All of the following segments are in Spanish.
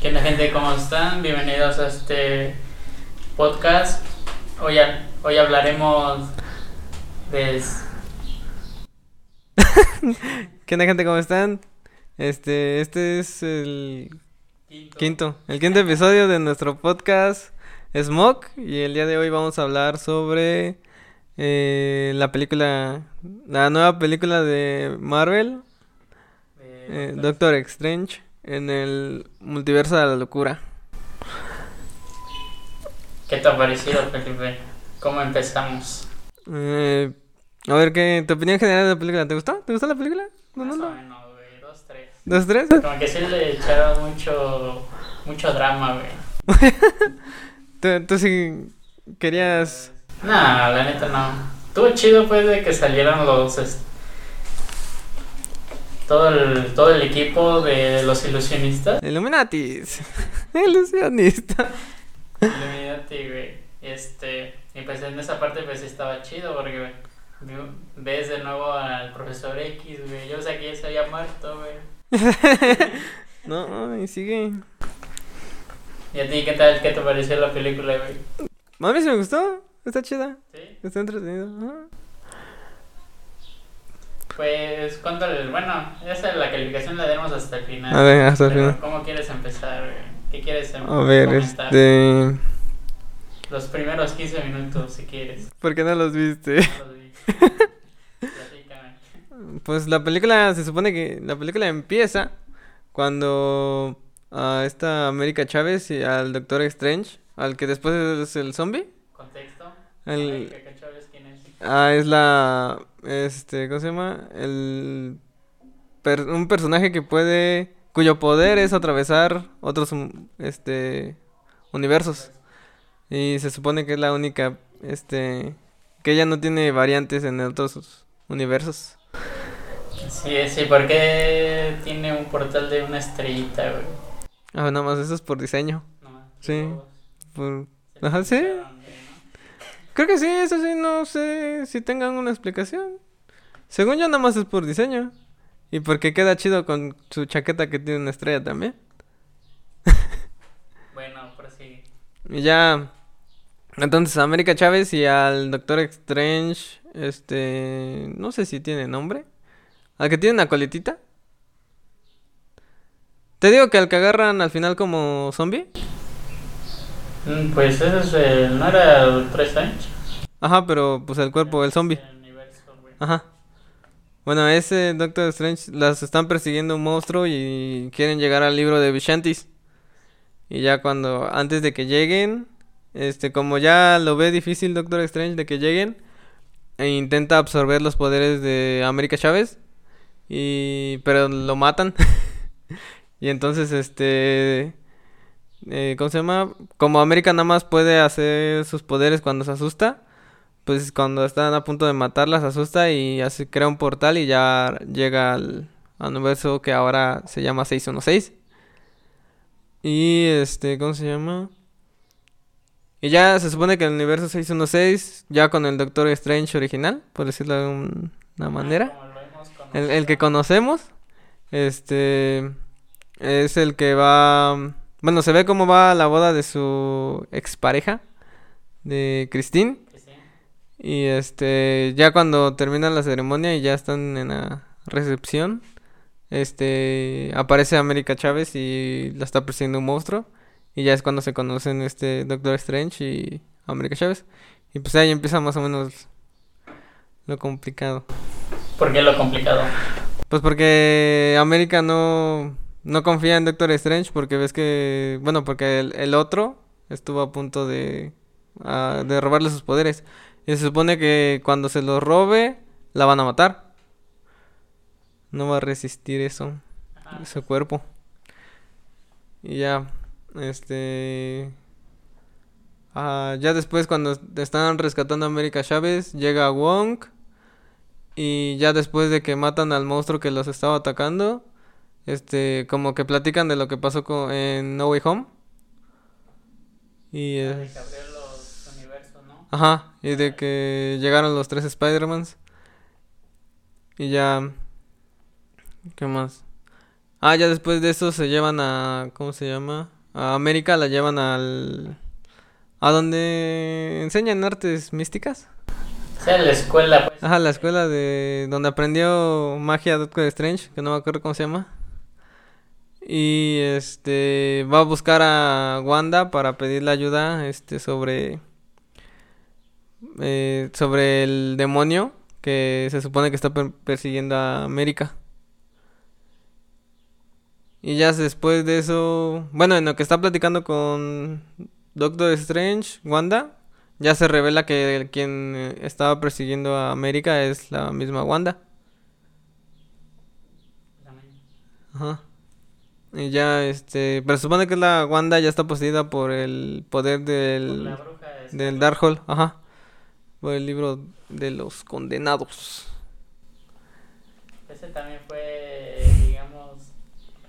¿Qué onda gente? ¿Cómo están? Bienvenidos a este podcast. Hoy, ha- hoy hablaremos de... ¿Qué onda gente? ¿Cómo están? Este, este es el quinto, el quinto episodio de nuestro podcast Smoke y el día de hoy vamos a hablar sobre eh, la película, la nueva película de Marvel, de eh, Doctor Strange en el multiverso de la locura. ¿Qué te ha parecido, Felipe? ¿Cómo empezamos? Eh, a ver, ¿qué tu opinión general de la película? ¿Te gustó? ¿Te gustó la película? No, no, no. güey. Dos, tres. ¿Dos, tres? Como que sí le echaron mucho, mucho drama, güey. ¿Tú, tú sí querías... No, la neta no. Estuvo chido, pues, de que salieran los... Todo el, todo el equipo de los ilusionistas. Illuminatis. Ilusionista. Illuminati, güey. Este, y pues en esa parte pues estaba chido porque ves de nuevo al profesor X, güey. Yo pensé que ya se había muerto, güey. No, y sigue. ¿Y a ti qué tal? ¿Qué te pareció la película, güey? A mí sí me gustó. Está chida. ¿Sí? Está entretenido. Pues, ¿cuánto le- Bueno, esa la calificación la daremos hasta el final. A ver, hasta el final. ¿Cómo quieres empezar? ¿Qué quieres em- A ver, comentar? este. Los primeros 15 minutos, si quieres. ¿Por qué no los viste? No los vi. Pues la película se supone que la película empieza cuando a esta América Chávez y al Doctor Strange, al que después es el zombie, ¿Contexto? El- Ay, que Chávez, ¿quién es? Ah, es la, este, ¿cómo se llama? El, per- un personaje que puede, cuyo poder es atravesar otros, um, este, universos. Y se supone que es la única, este, que ella no tiene variantes en otros universos. Sí, sí, porque tiene un portal de una estrellita, güey. Ah, nada más eso es por diseño. No, Sí. Por... Ajá, sí. Creo que sí, eso sí, no sé si tengan una explicación. Según yo, nada más es por diseño. Y porque queda chido con su chaqueta que tiene una estrella también. Bueno, prosigue. Y ya. Entonces, a América Chávez y al Doctor Strange. Este. No sé si tiene nombre. Al que tiene una coletita. Te digo que al que agarran al final como zombie. Mm, Pues ese es el. ¿No era 3 años? Ajá, pero pues el cuerpo, el zombie. Ajá. Bueno, ese Doctor Strange las están persiguiendo un monstruo y quieren llegar al libro de Vishantis. Y ya cuando, antes de que lleguen, este, como ya lo ve difícil Doctor Strange de que lleguen, e intenta absorber los poderes de América Chávez. Y, pero lo matan. y entonces, este, eh, ¿cómo se llama? Como América nada más puede hacer sus poderes cuando se asusta pues cuando están a punto de matarlas asusta y así crea un portal y ya llega al, al universo que ahora se llama 616. Y este, ¿cómo se llama? Y ya se supone que el universo 616, ya con el Doctor Strange original, por decirlo de un- una manera, lo hemos el, el que conocemos, este, es el que va, bueno, se ve cómo va la boda de su expareja, de Christine. Sí. Y este, ya cuando termina la ceremonia y ya están en la recepción, este, aparece América Chávez y la está persiguiendo un monstruo. Y ya es cuando se conocen este Doctor Strange y América Chávez. Y pues ahí empieza más o menos lo complicado. ¿Por qué lo complicado? Pues porque América no, no confía en Doctor Strange porque ves que, bueno, porque el, el otro estuvo a punto de, de robarle sus poderes. Y se supone que cuando se los robe, la van a matar. No va a resistir eso, Ajá. su cuerpo. Y ya, este... ah, ya después cuando están rescatando a América Chávez, llega Wong. Y ya después de que matan al monstruo que los estaba atacando, este, como que platican de lo que pasó con, en No Way Home. Y es- los universos, ¿no? Ajá, y de que llegaron los tres Spider-Mans. Y ya. ¿Qué más? Ah, ya después de eso se llevan a. ¿Cómo se llama? A América la llevan al. A donde enseñan artes místicas. O sea, la escuela, pues. Ajá, la escuela de donde aprendió magia Doctor Strange, que no me acuerdo cómo se llama. Y este va a buscar a Wanda para pedirle ayuda este sobre eh, sobre el demonio que se supone que está per- persiguiendo a América. Y ya después de eso, bueno, en lo que está platicando con Doctor Strange, Wanda, ya se revela que quien eh, estaba persiguiendo a América es la misma Wanda. Ajá. Y ya, este, pero se supone que la Wanda ya está poseída por el poder la del, bruja esta. del Darkhold, ajá. Por el libro de los condenados. Ese también fue, digamos,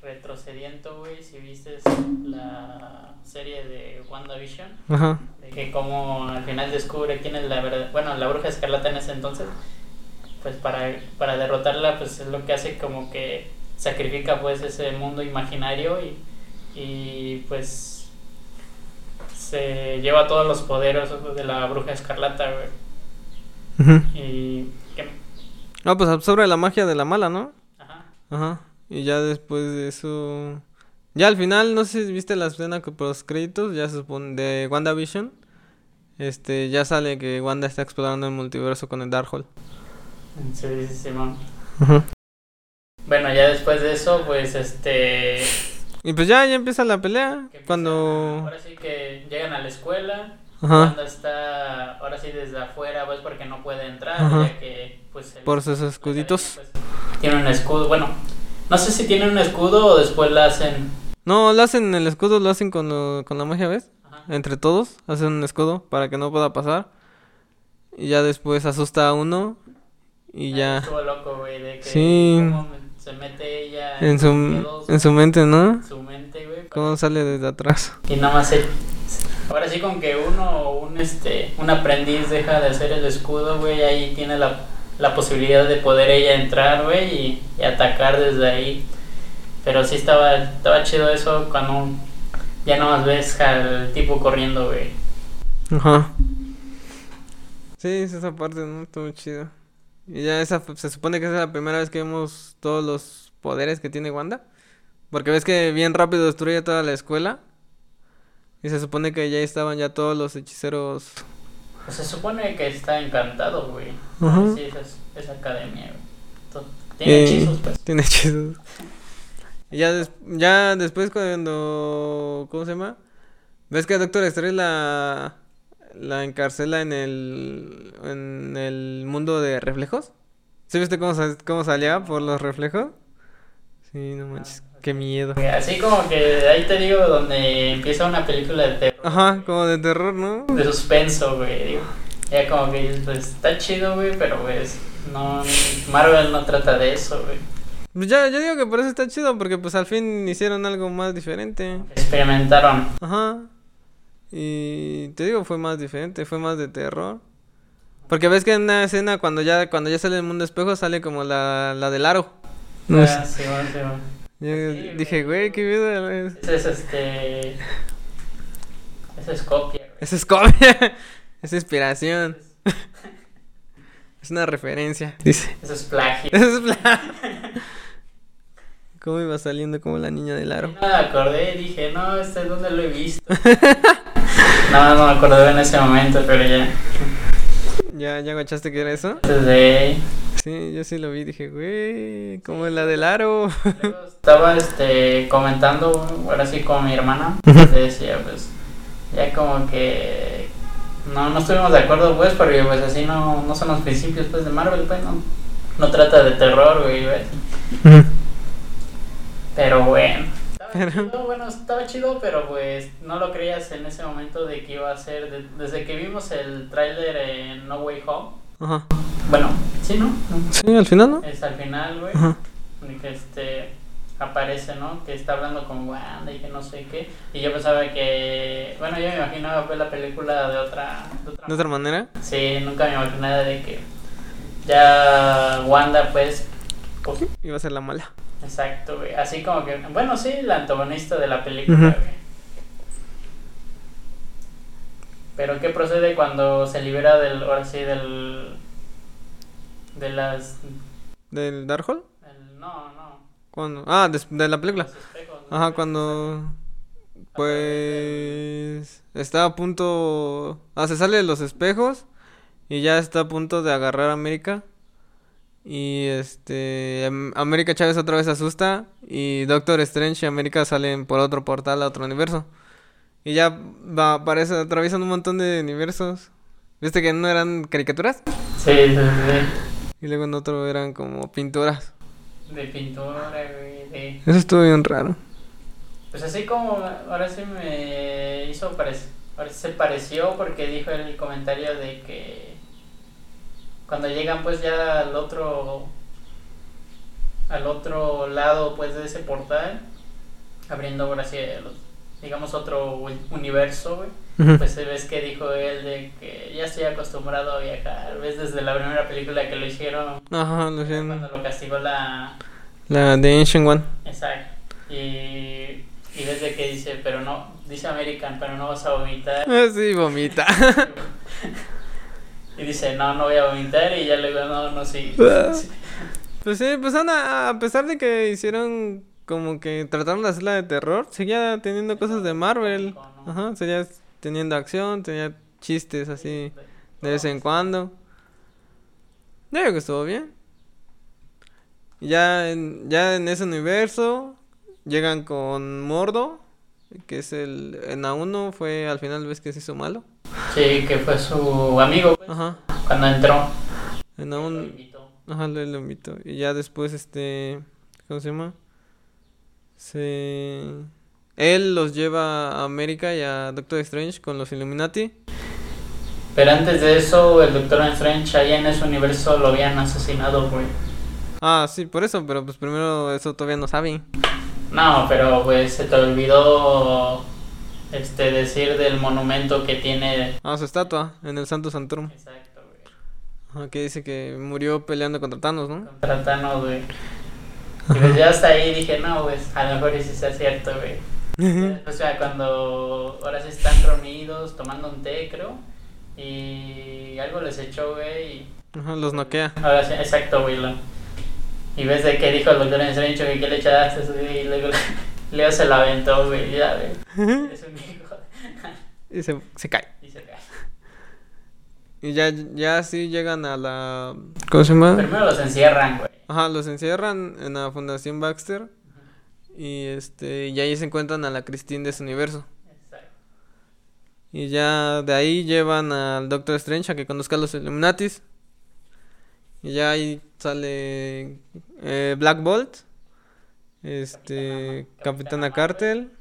retrocediendo, güey, si viste la serie de WandaVision, Ajá. de que como al final descubre quién es la verdad, bueno, la bruja escarlata en ese entonces, pues para, para derrotarla, pues es lo que hace como que sacrifica pues ese mundo imaginario y, y pues se lleva todos los poderes de la bruja escarlata, güey. Y que, Ah, pues absorbe la magia de la mala, ¿no? ajá, Ajá. Y ya después de eso. Ya al final, no sé si viste la escena que por los créditos, ya se supone de WandaVision. Este, ya sale que Wanda está explorando el multiverso con el Darkhold. sí, sí, Simón. Ajá. Bueno, ya después de eso, pues este. Y pues ya, ya empieza la pelea. empieza- Cuando. Ahora sí que llegan a la escuela. Ajá. Wanda está ahora sí desde afuera, pues porque no puede entrar, Ajá. ya que pues el- Por sus escuditos. academia, pues, tiene un escudo, bueno, no sé si tiene un escudo o después la hacen. No, lo hacen el escudo, lo hacen con, lo- con la magia, ¿ves? Ajá. Entre todos, hacen un escudo para que no pueda pasar. Y ya después asusta a uno. Y ya. Estuvo loco, güey, de que Sí. Se mete ella En su, en su mente, ¿no? su mente, güey. Cómo sale desde atrás. Y nada más el- Ahora sí con que uno, un este, un aprendiz deja de hacer el escudo, güey, ahí tiene la, la posibilidad de poder ella entrar, güey, y, y atacar desde ahí. Pero sí estaba, estaba chido eso cuando ya no más ves al tipo corriendo, güey. Ajá. Sí, es esa parte, ¿no? Muy chido. Y ya esa se supone que esa es la primera vez que vemos todos los poderes que tiene Wanda. Porque ves que bien rápido destruye toda la escuela. Y se supone que ya estaban ya todos los hechiceros. Pues se supone que está encantado, güey. Sí, esa, es- esa academia, güey. Tiene Eh, hechizos, pues. Tiene hechizos. Y ya, des- ya después cuando... ¿Cómo se llama? ¿Ves que Doctor Strange la, la encarcela en el, en el mundo de reflejos? ¿Sí viste cómo, cómo salía por los reflejos? Sí, no manches, qué miedo. Así como que ahí te digo donde empieza una película de terror. Ajá, como de terror, ¿no? de suspenso, güey. digo. Ya como que pues está chido, güey, pero pues no, Marvel no trata de eso, güey. Pues ya, yo digo que por eso está chido, porque pues al fin hicieron algo más diferente. Experimentaron. Ajá. Y te digo, fue más diferente, fue más de terror. Porque ves que en una escena cuando ya cuando ya sale el mundo espejo sale como la, la del aro. No Ah, sé. sí, bueno, sí, bueno. Yo Sí, dije, güey. qué miedo. es- Ese es este. Ese es copia, güey. Es copia. Es inspiración. Es una referencia. Dice. Eso es plagio. Eso es plan. ¿Cómo iba saliendo como la niña del Y aro? no me acordé, dije, no, este es donde lo he visto. No, no me acordé en ese momento, pero ya. ¿Ya, ya guachaste que era eso? Desde Sí, yo sí lo vi. Dije, güey, como la del aro. Estaba este comentando ahora sí con mi hermana le decía pues ya como que no no estuvimos de acuerdo pues porque pues así no, no son los principios pues de Marvel pues no no trata de terror güey ¿ves? pero bueno Pero- chido, bueno estaba chido pero pues no lo creías en ese momento de que iba a ser de- desde que vimos el tráiler en No Way Home Ajá. bueno sí no. Sí, al final, ¿no? es al final güey Ajá. que este aparece, ¿no? Que está hablando con Wanda y que no sé qué. Y yo pensaba que, bueno, yo me imaginaba pues la película de otra, de otra De otra manera. Sí, nunca me imaginaba de que ya Wanda pues, pues Iba a ser la mala. Exacto, güey. Así como que, bueno, sí, el antagonista de la película, güey. Pero ¿qué procede cuando se libera del, ahora sí, del, de las, ¿Del Darkhold? el- no, no, ¿Cuándo? Ah, des- de la película. los espejos, los Ajá, cuando... Pues... Está a punto... Ah, se sale de los espejos y ya está a punto de agarrar a América. Y este... Am- América Chávez otra vez asusta y Doctor Strange y América salen por otro portal a otro universo. Y ya va, aparece, atraviesan un montón de universos. ¿Viste que no eran caricaturas? Sí, sí, sí. Y luego en otro eran como pinturas. De pintura, güey, de... Eso estuvo bien raro. Pues así como ahora sí me hizo parecer, ahora sí se pareció porque dijo el comentario de que cuando llegan pues ya al otro al otro lado pues de ese portal abriendo ahora sí digamos otro universo güey pues ves que dijo él de que ya estoy acostumbrado a viajar ves desde la primera película que lo hicieron Ajá, lo hacían- cuando lo castigó la La de Ancient One. Exacto. Y, y desde que dice, pero no, dice American, pero no vas a vomitar. Ah, sí, vomita. y dice, no, no voy a vomitar. Y ya le digo, no, no, sí. Ah. sí. Pues sí, pues Ana, a pesar de que hicieron como que trataron de hacerla de terror, seguía teniendo cosas de Marvel. Ajá, seguía teniendo acción, tenía chistes así de vez en cuando. Yo creo que estuvo bien. Ya en, ya en ese universo llegan con Mordo, que es el en A1 fue al final ves que se hizo malo. Sí, que fue su amigo pues, Ajá. cuando entró. En Lo A1 invitó. Ajá, lo, lo invito. Y ya después, este. ¿Cómo se llama? Se. Él los lleva a América y a Doctor Strange con los Illuminati. Pero antes de eso, el Doctor Strange allá en ese universo lo habían asesinado, güey. Ah, sí, por eso, pero pues primero eso todavía no saben. No, pero pues se te olvidó este decir del monumento que tiene. Ah, su estatua en el Santo Santorum. Exacto, güey. Ajá, que dice que murió peleando contra Thanos, ¿no? Contra Thanos, güey. Y pues ya hasta ahí dije, no, pues a lo mejor sí sea cierto, güey. O sea, cuando ahora sí están reunidos tomando un té, creo. Y algo les echó, güey. Y Ajá, los noquea. ahora sí, exacto, güey. lo- Y ves de qué dijo el doctor Strange, güey, que le echaste. Y luego Leo se la aventó, güey. Ya, güey. Es un hijo. Y se, se cae. Y se cae. Y ya, ya sí llegan a la. ¿Cómo se llama? Primero los encierran, güey. Ajá, los encierran en la Fundación Baxter. Y este, y ahí se encuentran a la Christine de su universo. Exacto. Y ya de ahí llevan al Doctor Strange a que conozca a los Illuminatis. Y ya ahí sale eh, Black Bolt. Este, Capitana- Cartel.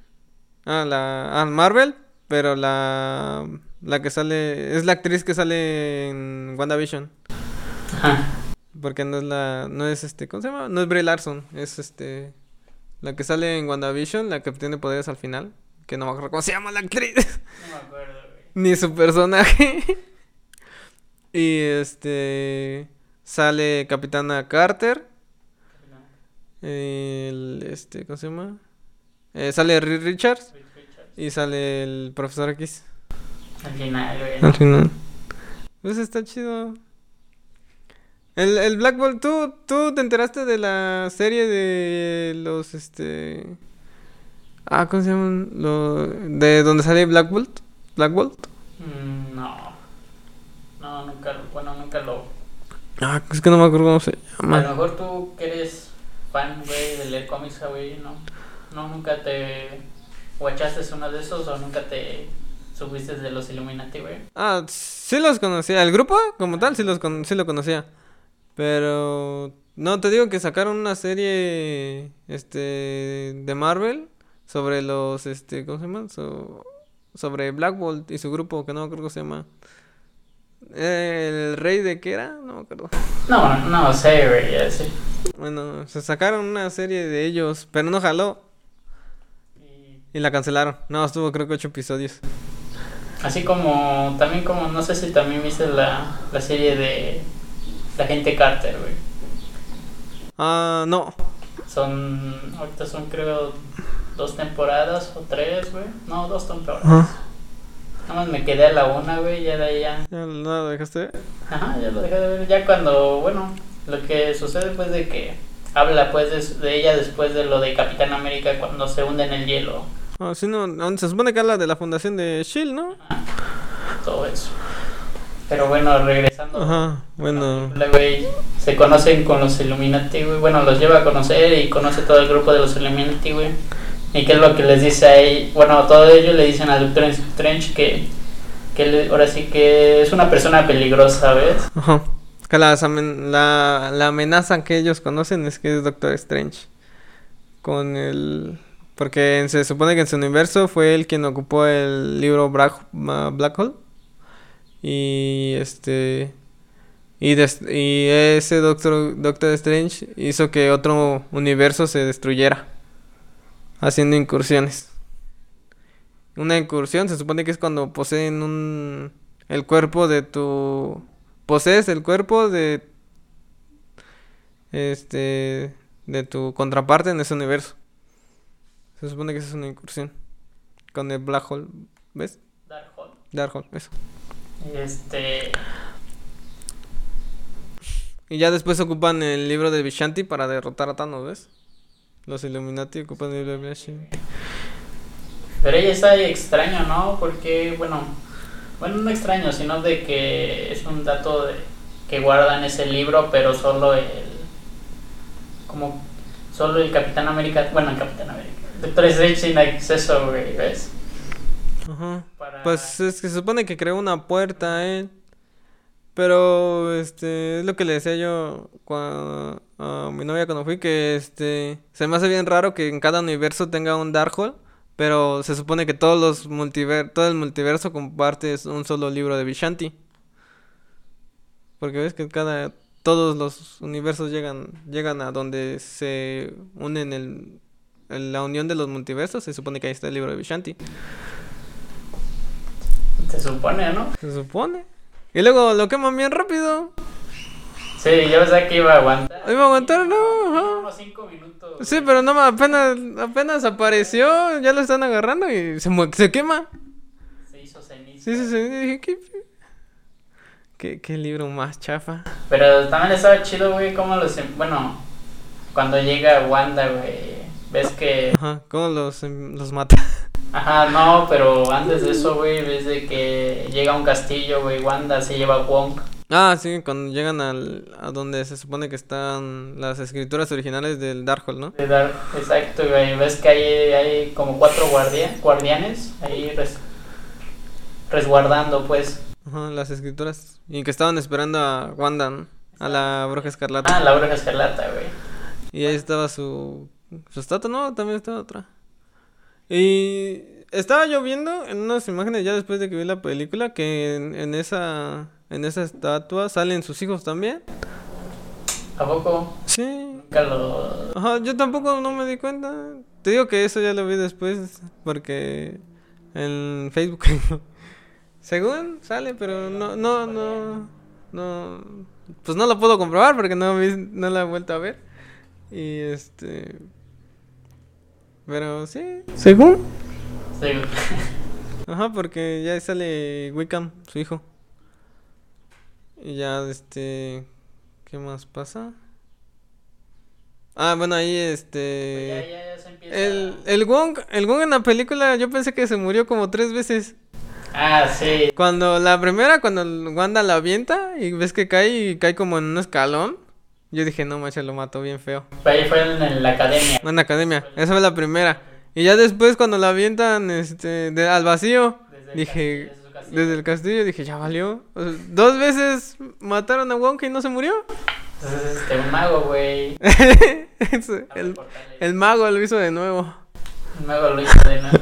Ah, la ah, Marvel, pero la la que sale es la actriz que sale en WandaVision, Ajá. porque no es la no es este, ¿cómo se llama? No es Brie Larson, es este la que sale en WandaVision, la que tiene poderes al final, que no me acuerdo cómo se llama la actriz. No me acuerdo, güey. ni su personaje. y este sale Capitana Carter, el este, ¿cómo se llama? Eh, sale Reed Richards y sale el profesor X. Al final, güey. Al final. Pues está chido. El, el Black Bolt, ¿tú, tú te enteraste de la serie de los este Ah, ¿cómo se llaman? Lo, de donde sale Black Bolt? Black Bolt. Mm, no. No, nunca, lo- bueno, nunca lo... Ah, es que no me acuerdo cómo se A lo llama. mejor tú que eres fan, güey, de leer cómics, güey, no, no, nunca te guachaste uno de esos o nunca te subiste de los Illuminati, güey. Ah, sí los conocía. El grupo, como tal, sí, los con- sí lo conocía. Pero... No, te digo que sacaron una serie este de Marvel sobre los este ¿cómo se llama? So- sobre Black Bolt y su grupo que no acuerdo cómo se llama. El rey de qué era? No me acuerdo. No, no sé, güey, sé. Bueno, se sacaron una serie de ellos, pero no jaló Y la cancelaron. No, estuvo creo que ocho episodios. así como, también como, no sé si también viste la, la serie de la gente Carter, güey. Ah, no. son, ahorita son creo dos temporadas o tres, güey. No, dos temporadas. Nada más me quedé a la una, güey, ya de ahí ya. ¿Ya no lo dejaste? Ajá, ya lo dejé de ver. Ya cuando, bueno, lo que sucede pues de que habla pues de, de ella después de lo de Capitán América cuando se hunde en el hielo, Ah, sí, no, se supone que habla de la fundación de Shield, ¿no? todo eso. Pero bueno, regresando. Ajá, bueno. La güey se conocen con los Illuminati, güey. Bueno, los lleva a conocer y conoce todo el grupo de los Illuminati, güey. ¿Y qué es lo que les dice a ellos? Bueno, todos ellos le dicen al Doctor Strange que, que le- ahora sí que es una persona peligrosa, ¿ves? Ajá. Las la, la amenaza que ellos conocen es que es Doctor Strange. Con el... Porque se supone que en su universo fue él quien ocupó el libro Black, Black Hole. Y este... Y, y ese Doctor, Doctor Strange hizo que otro universo se destruyera. Haciendo incursiones. Una incursión se supone que es cuando poseen un... El cuerpo de tu... Posees el cuerpo de... Este... De tu contraparte en ese universo. Se supone que esa es una incursión. Con el Black Hole. ¿Ves? Darkhold. Darkhold, eso. Este. Y ya después ocupan el libro de Vishanti para derrotar a Thanos, ¿ves? Los Illuminati ocupan el libro de Vishanti. Pero ella está extraño, ¿no? Porque, bueno, bueno, no extraño, sino de que es un dato de que guardan ese libro, pero solo el. Como. Solo el Capitán América. Bueno, el Capitán América. Doctor Strange sin acceso, güey, ¿ves? Ajá. Para- Pues es que se supone que creó una puerta él. Pero, este, es lo que le decía yo a mi novia cuando fui, que este, se me hace bien raro que en cada universo tenga un Darkhold, pero se supone que todos los multiver todo el multiverso comparte un solo libro de Vishanti. Porque ves que cada, todos los universos llegan, llegan a donde se unen el, la unión de los multiversos, se supone que ahí está el libro de Vishanti. Se supone, ¿no? Se supone. Y luego lo queman bien rápido. Sí, yo pensaba que iba a aguantar. Iba a aguantar, no, ajá. Unos 5 minutos. Sí, pero no, apenas, apenas apareció, ya lo están agarrando y se, mu- se quema. Se hizo ceniza. Sí, sí. y Dije, ¿qué, qué, qué libro más chafa. Pero también estaba chido, güey, cómo los... em- Bueno, cuando llega Wanda, güey, ves que... Ajá, ¿cómo los, em, los mata? Ajá, no, pero antes de eso, güey, ves de que llega un castillo, güey, Wanda se lleva a Wong. Ah, sí, cuando llegan al, a donde se supone que están las escrituras originales del Darkhold, ¿no? Exacto, güey, ves que hay, hay como cuatro guardia, guardianes ahí res- resguardando, pues. Ajá, las escrituras. Y que estaban esperando a Wanda, ¿no? A la bruja escarlata. Ah, la bruja escarlata, güey. Y ahí estaba su, su estatua, no, también estaba otra. Y estaba yo viendo en unas imágenes ya después de que vi la película que en, en esa en esa estatua salen sus hijos también. ¿A poco? Sí. Nunca lo... Ajá, yo tampoco no me di cuenta. Te digo que eso ya lo vi después porque en Facebook según sale, pero no no no no pues no lo puedo comprobar porque no no la he vuelto a ver. Y este pero sí, según Sí. Ajá, porque ya sale Wickham, su hijo. Y ya, este... ¿Qué más pasa? Ah, bueno, ahí, este... ya, ya se empieza... El, el Wong, el Wong en la película yo pensé que se murió como tres veces. Ah, sí. Cuando la primera, cuando Wanda la avienta y ves que cae y cae como en un escalón. Yo dije, no, macho, lo mató bien feo. Ahí fue en la academia. En la academia, esa fue la primera. Y ya después cuando la avientan, este, de- al vacío, Desde dije... castillo, desde el castillo dije, ya valió. O sea, dos veces mataron a Wonka y no se murió. Entonces, este, un mago, güey. El, mago lo hizo de nuevo. Un mago lo hizo de nuevo.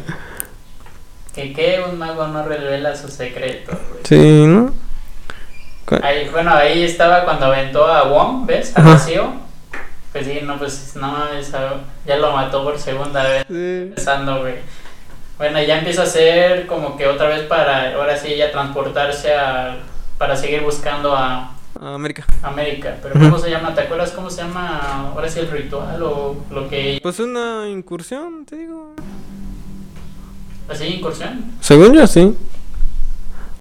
Que qué, un mago no revela su secreto, güey. Sí, ¿no? Ahí, bueno, ahí estaba cuando aventó a Wong, ¿ves? Ajá. vacío. Pues sí, no, pues no, esa- ya lo mató por segunda vez. Sí. Pensando, güey. Bueno, ya empieza a ser como que otra vez para, ahora sí, ya transportarse a, para seguir buscando a, América. América. Pero ¿cómo se llama? ¿Te acuerdas cómo se llama ahora sí el ritual o lo que... Pues una incursión, te digo. ¿Así incursión? Según yo, sí.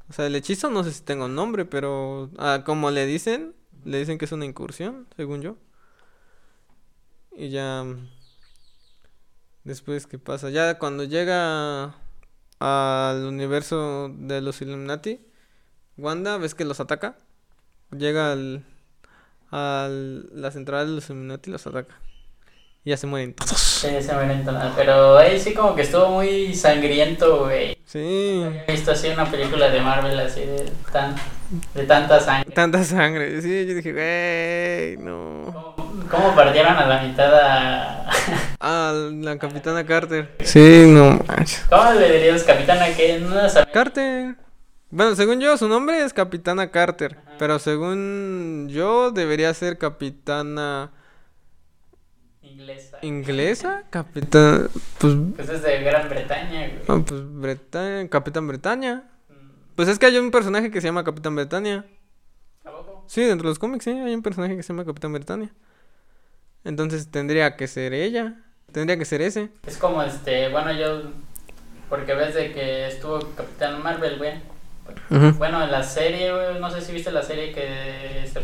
O sea, el hechizo no sé si tenga un nombre, pero ah, como le dicen, le dicen que es una incursión, según yo. Y ya... Después, ¿qué pasa? Ya cuando llega al universo de los Illuminati, Wanda, ¿ves que los ataca? Llega al, al la central de los Illuminati y los ataca. Y ya se mueren todos. Sí, se mueren todos. Pero ahí sí como que estuvo muy sangriento, güey. Sí. He visto así una película de Marvel así de, tan, de tanta sangre. Tanta sangre. Sí, yo dije, güey, no. ¿Cómo, cómo partieron a la mitad a... Ah, la capitana Carter. Sí, no manches. ¿Cómo le dirías capitana que no? Carter. Bueno, según yo, su nombre es Capitana Carter. Pero según yo, debería ser Capitana Inglesa. Inglesa. Capitán. Pues. Pues es de Gran Bretaña, güey. ah, pues Bretaña. Capitán Bretaña. Mm, Pues es que hay un personaje que se llama Capitán Bretaña. ¿A poco? Sí, dentro de los cómics, sí, hay un personaje que se llama Capitán Bretaña. Entonces tendría que ser ella. Tendría que ser ese. Es como este, bueno, yo... Porque ves de que estuvo Capitán Marvel, güey. Bueno, en la serie, güey, no sé si viste la serie que, este,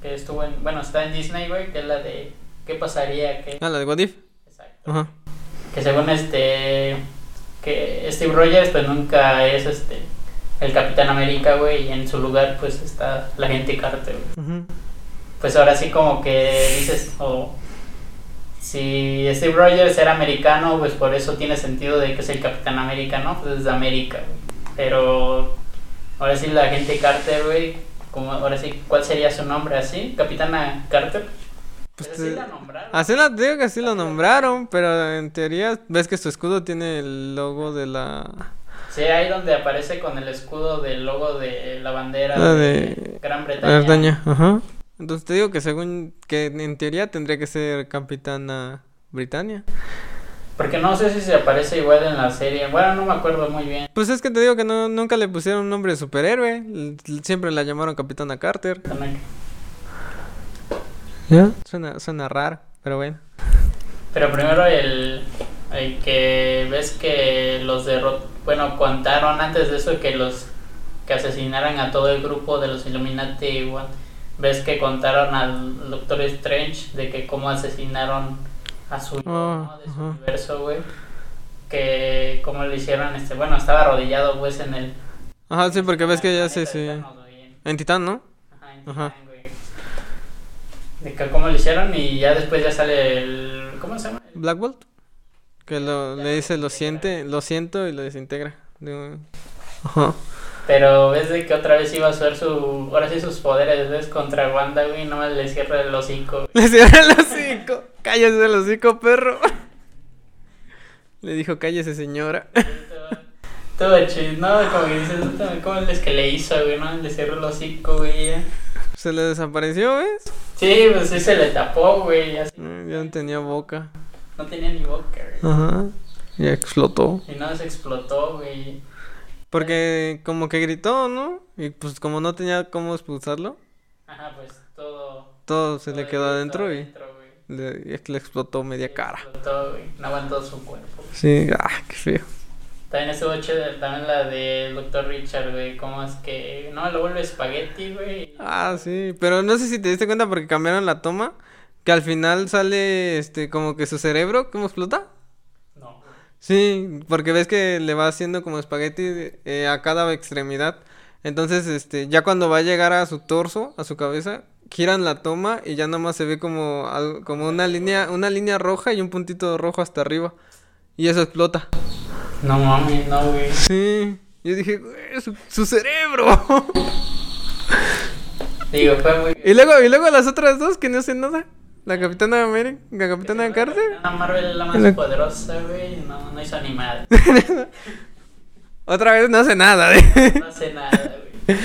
que estuvo en... Bueno, está en Disney, güey, que es la de... ¿Qué pasaría? ¿Qué? Ah, la de What If. Exacto. Ajá. Que según este... Que Steve Rogers, pues nunca es este... El Capitán América, güey, y en su lugar, pues está la gente Carter, güey. Ujú. pues ahora sí como que dices, o si Steve Rogers era americano, pues por eso tiene sentido de que es el Capitán América, ¿no? Pues es de América. Pero ahora sí la gente Carter, güey, como ahora sí, ¿cuál sería su nombre así? Capitana Carter. Pues así te- la nombraron. Así la digo que así lo nombraron, pero en teoría ves que su escudo tiene el logo de la Sí, ahí donde aparece con el escudo del logo de la bandera La de, de Gran Bretaña. Bretaña, ajá. Entonces te digo que según que en teoría tendría que ser Capitana Britannia. Porque no sé si se aparece igual en la serie. Bueno, no me acuerdo muy bien. Pues es que te digo que no nunca le pusieron un nombre de superhéroe, siempre la llamaron Capitana Carter. ¿Ya? Suena suena raro, pero bueno. Pero primero el, el que ves que los derrot bueno, contaron antes de eso que los que asesinaran a todo el grupo de los Illuminati igual. Ves que contaron al Doctor Strange de que cómo asesinaron a su ¿no? de su ajá. universo, güey. Que cómo le hicieron este, bueno, estaba arrodillado pues en el Ajá, sí, porque ves que ya sí. Güey. En Titán, ¿no? Ajá, en Ajá. Titán, güey. De que cómo lo hicieron y ya después ya sale el ¿cómo se llama? Black Bolt. Que lo, le lo dice lo siente, lo siento y lo desintegra. Ajá. Pero ves de que otra vez iba a usar su. Ahora sí sus poderes, ¿ves? Contra Wanda, güey. Nomás le cierra el hocico. Le cierra el hocico. Cállese el hocico, perro. Le dijo, cállese, señora. Todo chido, ¿no? Como que dices, "Puta, ¿cómo es que le hizo, güey? ¿No? Le cerró el hocico, güey. Se le desapareció, ¿ves? Sí, pues sí se le tapó, güey. Así. Ya no tenía boca. No tenía ni boca, güey. Ajá. Ya explotó. Y no se explotó, güey. Porque como que gritó, ¿no? Y pues como no tenía cómo expulsarlo, Ajá, pues todo. todo se le quedó adentro y le, y le explotó media cara. Explotó, güey. No aguantó su cuerpo. Sí, ah, qué feo. También estuvo chido, también la del Dr. Richard, güey. ¿Cómo es que.? No, lo vuelve espagueti, güey. Ah, sí, pero no sé si te diste cuenta porque cambiaron la toma, que al final sale este como que su cerebro, ¿cómo explota? Sí, porque ves que le va haciendo como espagueti eh, a cada extremidad. Entonces, este, ya cuando va a llegar a su torso, a su cabeza, giran la toma y ya nada más se ve como algo, como una línea, una línea roja y un puntito rojo hasta arriba. Y eso explota. No mames, no, güey. Sí. Yo dije, "Güey, su, su cerebro. Digo, fue muy. y luego, y luego las otras dos que no hacen nada. La capitana América, la capitana Carter. La Marvel es la más La- poderosa, güey. No, no hizo ni madre. Otra vez no hace nada. ¿eh? No hace nada, güey.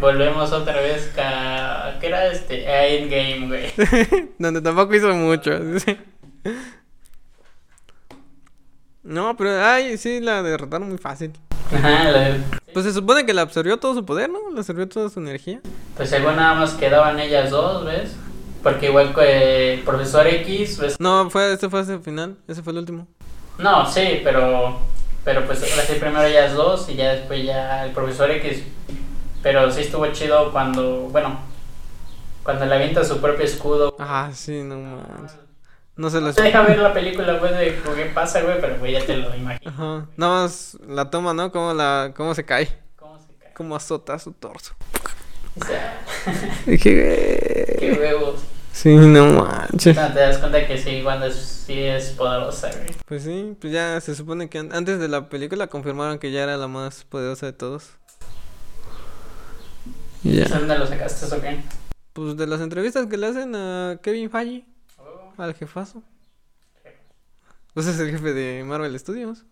Volvemos otra vez a. ¿Qué era este? A Endgame, güey. Donde tampoco hizo mucho. sí. No, pero ay, sí, la derrotaron muy fácil. Ajá, la- Pues se supone que le absorbió todo su poder, ¿no? Le absorbió toda su energía. Pues según nada más quedaban ellas dos, ¿ves? Porque igual que el profesor X, ¿ves? No, fue, este fue ese final, ese fue el último. No, sí, pero pero pues ahora sí primero ellas dos y ya después ya el profesor X. Pero sí estuvo chido cuando, bueno, cuando le avienta su propio escudo. Ah, sí, no manches. No se los... deja ver la película, güey, de qué pasa, güey, pero güey, ya te lo imaginas. Ajá. Nada más la toma, ¿no? Cómo, la, cómo se cae. ¿Cómo se cae? Cómo azota su torso. O sea, Dije, qué huevos. Sí, no manches. No, te das cuenta que sí, Wanda es- sí es poderosa, güey. Pues sí, pues ya se supone que an- antes de la película confirmaron que ya era la más poderosa de todos. Ya. ¿Dónde lo sacaste eso qué? Pues de las entrevistas que le hacen a Kevin Feige, Oh, al jefazo. Pues es el jefe de Marvel Studios.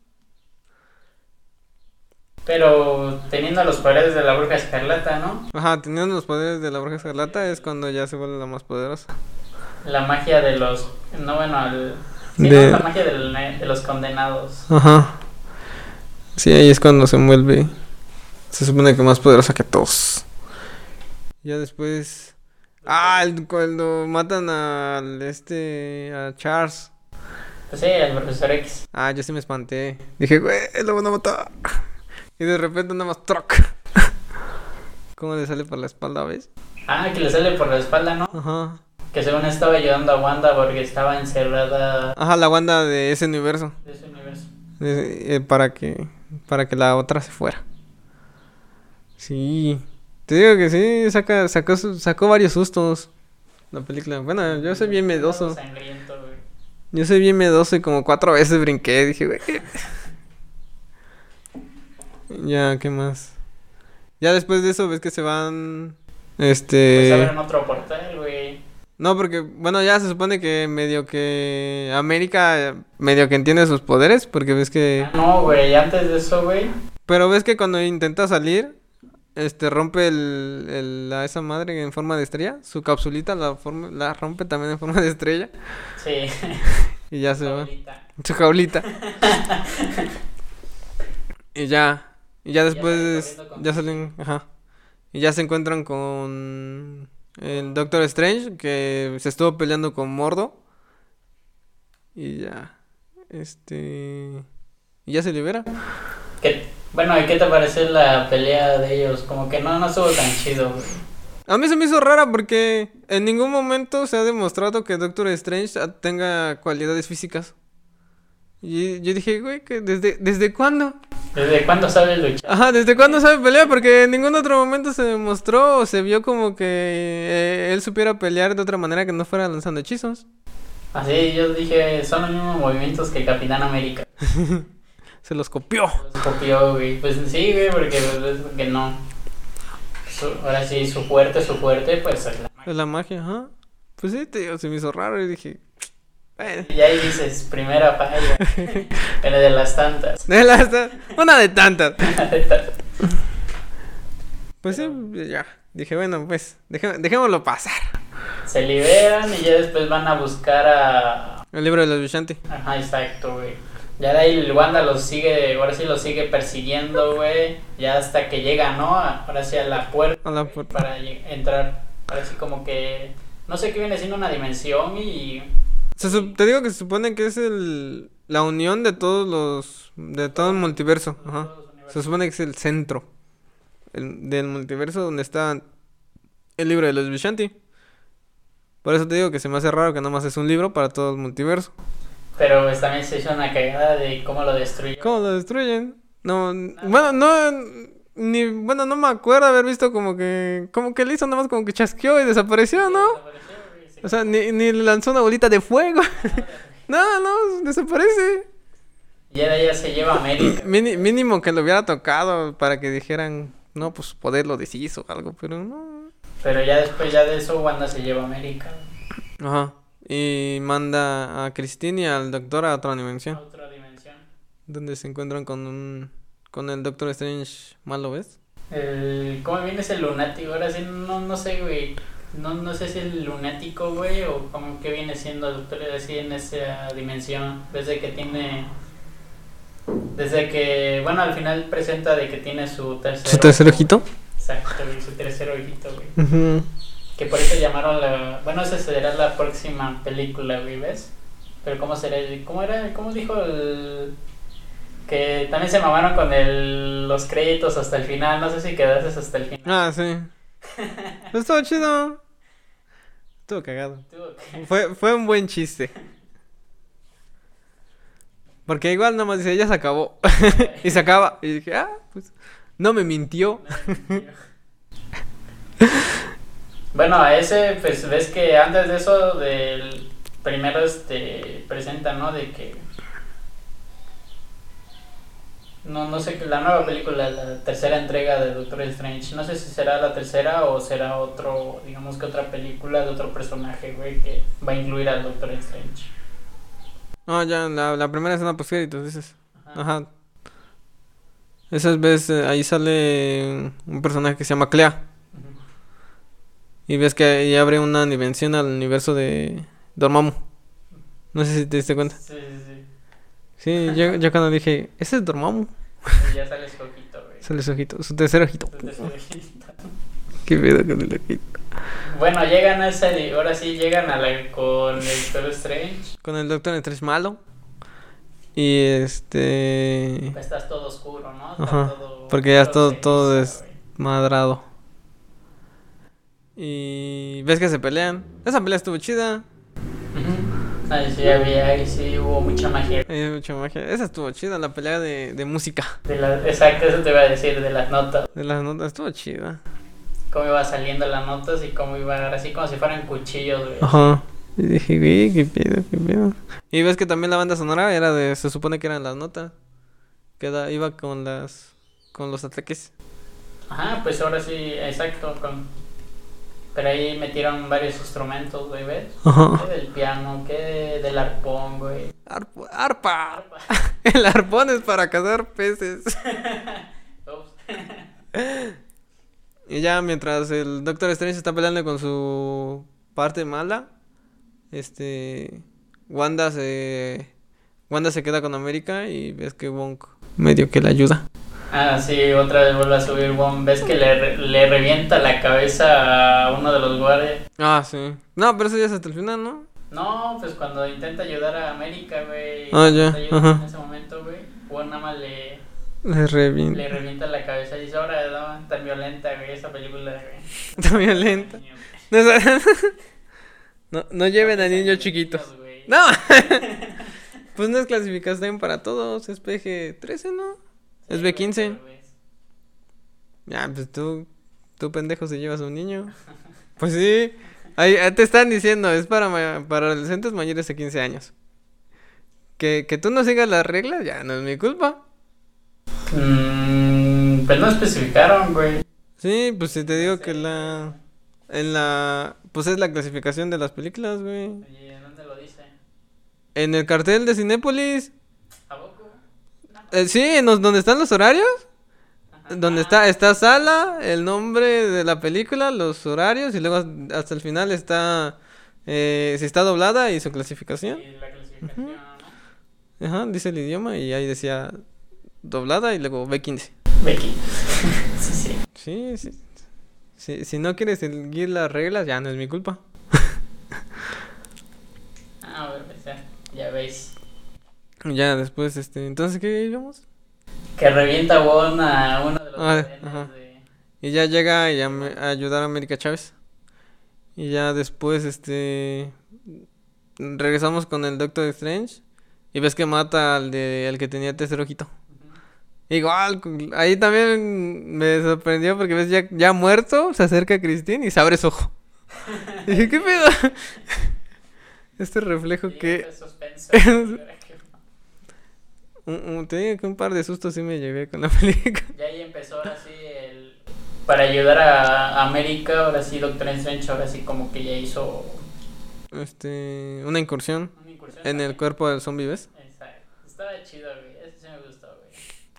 Pero teniendo los poderes de la bruja escarlata, ¿no? Ajá, teniendo los poderes de la bruja escarlata es cuando ya se vuelve la más poderosa. La magia de los. No, bueno, el. sí, De- ¿no? La magia del- de los condenados. Ajá. Sí, ahí es cuando se vuelve. Se supone que más poderosa que todos. Ya después. Ah, el- cuando matan al este. a Charles. Pues sí, el profesor X. Ah, yo sí me espanté. Dije, güey, lo van a matar. Y de repente nada más troc. ¿Cómo le sale por la espalda, ves? Ah, que le sale por la espalda, ¿no? Ajá. Que según estaba ayudando a Wanda porque estaba encerrada Ajá, la Wanda de ese universo. de ese universo. Eh, eh, para que. Para que la otra se fuera. Sí. Te digo que sí, saca, sacó, sacó varios sustos. La película. Bueno, yo soy bien miedoso. Sangriento, güey. Yo soy bien miedoso y como cuatro veces brinqué. Dije, güey. Ya, ¿qué más? Ya después de eso ves que se van. Pues Este. abren otro portal, güey. No, porque, bueno, ya se supone que medio que América medio que entiende sus poderes, porque ves que... Ah, No, güey, antes de eso, güey. Pero ves que cuando intenta salir, este, rompe el, el- la, esa madre en forma de estrella, su capsulita la, forma, la rompe también en forma de estrella, Sí. y ya se va. Su jaulita. y ya, y ya después, con ya salen, ajá. Y ya se encuentran con el Doctor Strange, que se estuvo peleando con Mordo. Y ya, este... Y ya se libera. ¿Qué- Bueno, ¿y qué te pareció la pelea de ellos? Como que no, no estuvo tan chido, güey. A mí se me hizo rara porque en ningún momento se ha demostrado que Doctor Strange tenga cualidades físicas. Y yo dije, güey, que desde, ¿desde cuándo? ¿Desde cuándo sabes luchar? Ajá, ¿desde cuándo sabe pelear? Porque en ningún otro momento se demostró o se vio como que eh, él supiera pelear de otra manera que no fuera lanzando hechizos. Así yo dije, son los mismos movimientos que Capitán América. Se los copió. Los copió, güey. Pues sí, güey, porque, pues, que no. Su- ahora sí, su fuerte, su fuerte, pues es la Es la magia, ajá. Pues sí, te se me hizo raro y dije, bueno. Y ahí dices, primera falla. Pero de las tantas. De las- Una de tantas. Pues sí, ya. Dije, bueno, pues, dejémoslo pasar. Se liberan y ya después van a buscar a. El libro de los Vishanti. Ajá, exacto, güey. Ya de ahí el Wanda los sigue, ahora sí los sigue persiguiendo, güey. Ya hasta que llega, ¿no? Ahora sí a la puerta A la puerta. para entrar. Ahora sí como que. No sé qué viene siendo una dimensión y. Se te digo que se supone que es el, la unión de todos los. de todo el multiverso. Ajá. Se supone que es el centro el- del multiverso donde está el libro de los Vishanti. Por eso te digo que se me hace raro que nada más es un libro para todo el multiverso. Pero pues, también se hizo una cagada de cómo lo destruyó. ¿Cómo lo destruyen? No, bueno, no, ni, bueno, no me acuerdo haber visto como que, como que le hizo nada más como que chasqueó y desapareció, ¿no? Desapareció, O sea, ni, ni le lanzó una bolita de fuego. no, no, desaparece. Y ahora ya se lleva a América. Mini- mínimo que lo hubiera tocado para que dijeran, no, pues poder lo deshizo o algo, pero no. Pero ya después ya de eso Wanda se lleva a América. Ajá. Y manda a Christine y al doctor a otra A dimensión. otra dimensión. Donde se encuentran con un. con el Doctor Strange malo, ¿ves? El, ¿Cómo viene ese lunático? Ahora sí, no, no sé, güey. No, no sé si el lunático, güey, o como que viene siendo doctor así en esa dimensión. Desde que tiene. Desde que, bueno, al final presenta de que tiene su tercer. ¿Su tercer ojito? Exacto, su tercer ojito, güey. Que por eso llamaron la... Bueno, esa será la próxima película, güey, ¿ves? Pero ¿cómo será? ¿Cómo era? ¿Cómo dijo el...? Que también se mamaron con el, los créditos hasta el final. No sé si quedaste hasta el final. Ah, sí. Pues estuvo chido. Estuvo cagado. Fue, fue un buen chiste. Porque igual nada más dice, ya se acabó. y se acaba. Y dije, ah, pues no me mintió. Bueno, a ese, pues ves que antes de eso, del primero este presenta, ¿no? De que. No, no sé, la nueva película, la tercera entrega de Doctor Strange. No sé si será la tercera o será otro, digamos que otra película de otro personaje, güey, que va a incluir al Doctor Strange. No, ya, la, la primera escena post créditos, dices. Ajá. Ajá. Esas veces ahí sale un personaje que se llama Clea. Y ves que ahí abre una dimensión al universo de Dormammu. No sé si te diste cuenta. Sí, sí, sí. Sí, yo, yo cuando dije, ese es Dormammu. Y ya sale su ojito, güey. Sale su ojito, su tercer ojito. Su tercer ojito. Qué pedo con el ojito. Bueno, llegan a esa, ahora sí llegan a la con el Doctor Strange. Con el Doctor Strange malo. Y este. Pues estás todo oscuro, ¿no? Está Ajá, todo- porque ya todo- todo des- güey. Madrado. Y ves que se pelean. Esa pelea estuvo chida. Ahí sí había, ahí sí hubo mucha magia. Mucha magia. Esa estuvo chida, la pelea de, de música. De la, exacto, eso te iba a decir, de las notas. De las notas, estuvo chida. Cómo iba saliendo las notas y cómo iba, así como si fueran cuchillos, güey. Ajá. Y dije, güey, qué pedo, qué pedo. Y ves que también la banda sonora era de. Se supone que eran las notas. Que da- iba con las. Con los ataques. Ajá, pues ahora sí, exacto. Con... Pero ahí metieron varios instrumentos, güey, ¿ves? Ajá. Que del piano, que del arpón, güey. Arpa. arpa. El arpón es para cazar peces. Y ya mientras el Doctor Strange está peleando con su parte mala, este Wanda se Wanda se queda con América y ves que Wong medio que le ayuda. Ah, sí, otra vez vuelve a subir Wong. ¿Ves que le, le revienta la cabeza a uno de los guardias? Ah, sí. No, pero eso ya es hasta el final, ¿no? No, pues cuando intenta ayudar a América, güey. Ah, ya, ajá. En ese momento, güey. Wong nada más le, Le revienta. le revienta la cabeza y dice, ahora no, tan violenta, güey, esa película, güey. Está violenta. No, no, no lleven a niños chiquitos. No. pues no es clasificación para todos, es PG-13, ¿no? Es Sí, B15. güey, Ya, pues tú, tú pendejo si llevas a un niño. Pues sí, ahí ahí te están diciendo, es para, para adolescentes mayores de 15 años. Que, que tú no sigas las reglas, ya no es mi culpa. Mm, pues no especificaron, güey. Sí, pues si te digo que la... En la... Pues es la clasificación de las películas, güey. Oye, ¿en dónde lo dice? En el cartel de Cinépolis. ¿A eh, sí, en los, donde están los horarios. Ajá. Donde Ah, está, está sala, el nombre de la película, los horarios y luego hasta el final está eh, si está doblada y su clasificación. Y la clasificación, ¿no? Ajá, dice el idioma y ahí decía doblada y luego B15. Becky. sí, sí. Sí, sí. Si, si no quieres seguir las reglas, ya no es mi culpa. Ah, bueno, pues ya, ya veis. Ya después, este, entonces, ¿qué íbamos? Que revienta a uno de los Ah, ajá. de... Y ya llega y a, a ayudar a América Chávez. Y ya después, este, regresamos con el Doctor Strange y ves que mata al de el que tenía tercer ojito. Igual, ahí también me sorprendió porque ves ya, ya muerto, se acerca a Christine y se abre su ojo. Y dije, ¿qué pedo? Este reflejo que... fue suspenso, güey, ahora que- un- un- te digo que un par de sustos sí me llevé con la película. Ya ahí empezó ahora sí el... Para ayudar a América, ahora sí Doctor Strange, ahora sí como que ya hizo Este, una incursión una incursión. en el cuerpo del zombie, ¿ves? Exacto. Estaba chido, güey. Ese sí me gustó, güey.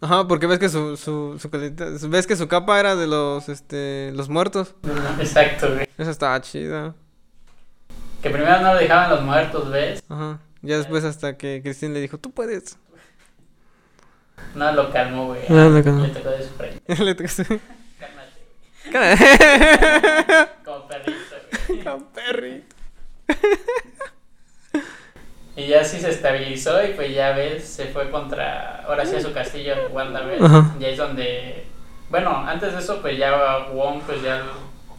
Ajá, porque ves que su, su, su ves que su capa era de los, este, los muertos. Exacto, güey. Esa estaba chida. Que primero no lo dejaban los muertos, ¿ves? Ajá. Ya después hasta que Christine le dijo, tú puedes. No lo calmó, güey. No lo calmó. Le tocó de su frente. Le tocaste. Cálmate, Como perrito, güey. Como perrito. Y ya sí se estabilizó y pues ya ves, se fue contra, ahora sí a su castillo de Wanda, ¿ves? Ajá. Y ahí es donde, bueno, antes de eso pues ya Wong pues ya,